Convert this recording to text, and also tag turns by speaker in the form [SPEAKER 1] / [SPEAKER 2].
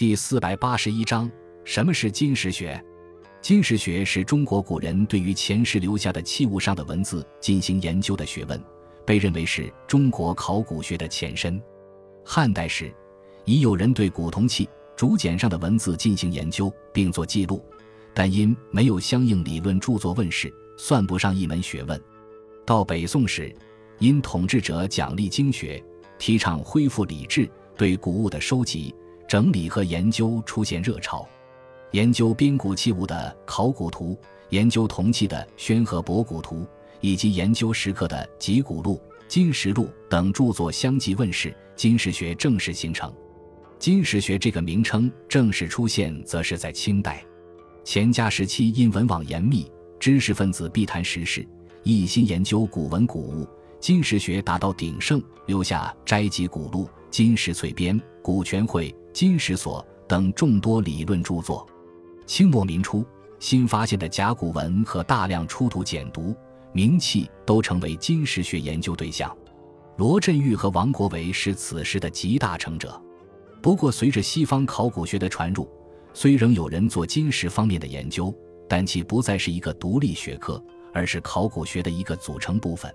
[SPEAKER 1] 第四百八十一章：什么是金石学？金石学是中国古人对于前世留下的器物上的文字进行研究的学问，被认为是中国考古学的前身。汉代时，已有人对古铜器、竹简上的文字进行研究并做记录，但因没有相应理论著作问世，算不上一门学问。到北宋时，因统治者奖励经学，提倡恢复礼制，对古物的收集、整理和研究出现热潮。研究边古器物的《考古图》，研究铜器的《宣和博古图》，以及研究石刻的《集古录》《金石录》等著作相继问世，金石学正式形成。金石学这个名称正式出现，则是在清代。乾嘉时期，因文网严密，知识分子必谈时事，一心研究古文古物，金石学达到鼎盛，留下《斋集古录》《金石粹编》《古全会》《金石所》等众多理论著作。清末民初，新发现的甲骨文和大量出土简牍、名器都成为金石学研究对象。罗振玉和王国维是此时的集大成者。不过，随着西方考古学的传入，虽仍有人做金石方面的研究，但其不再是一个独立学科，而是考古学的一个组成部分。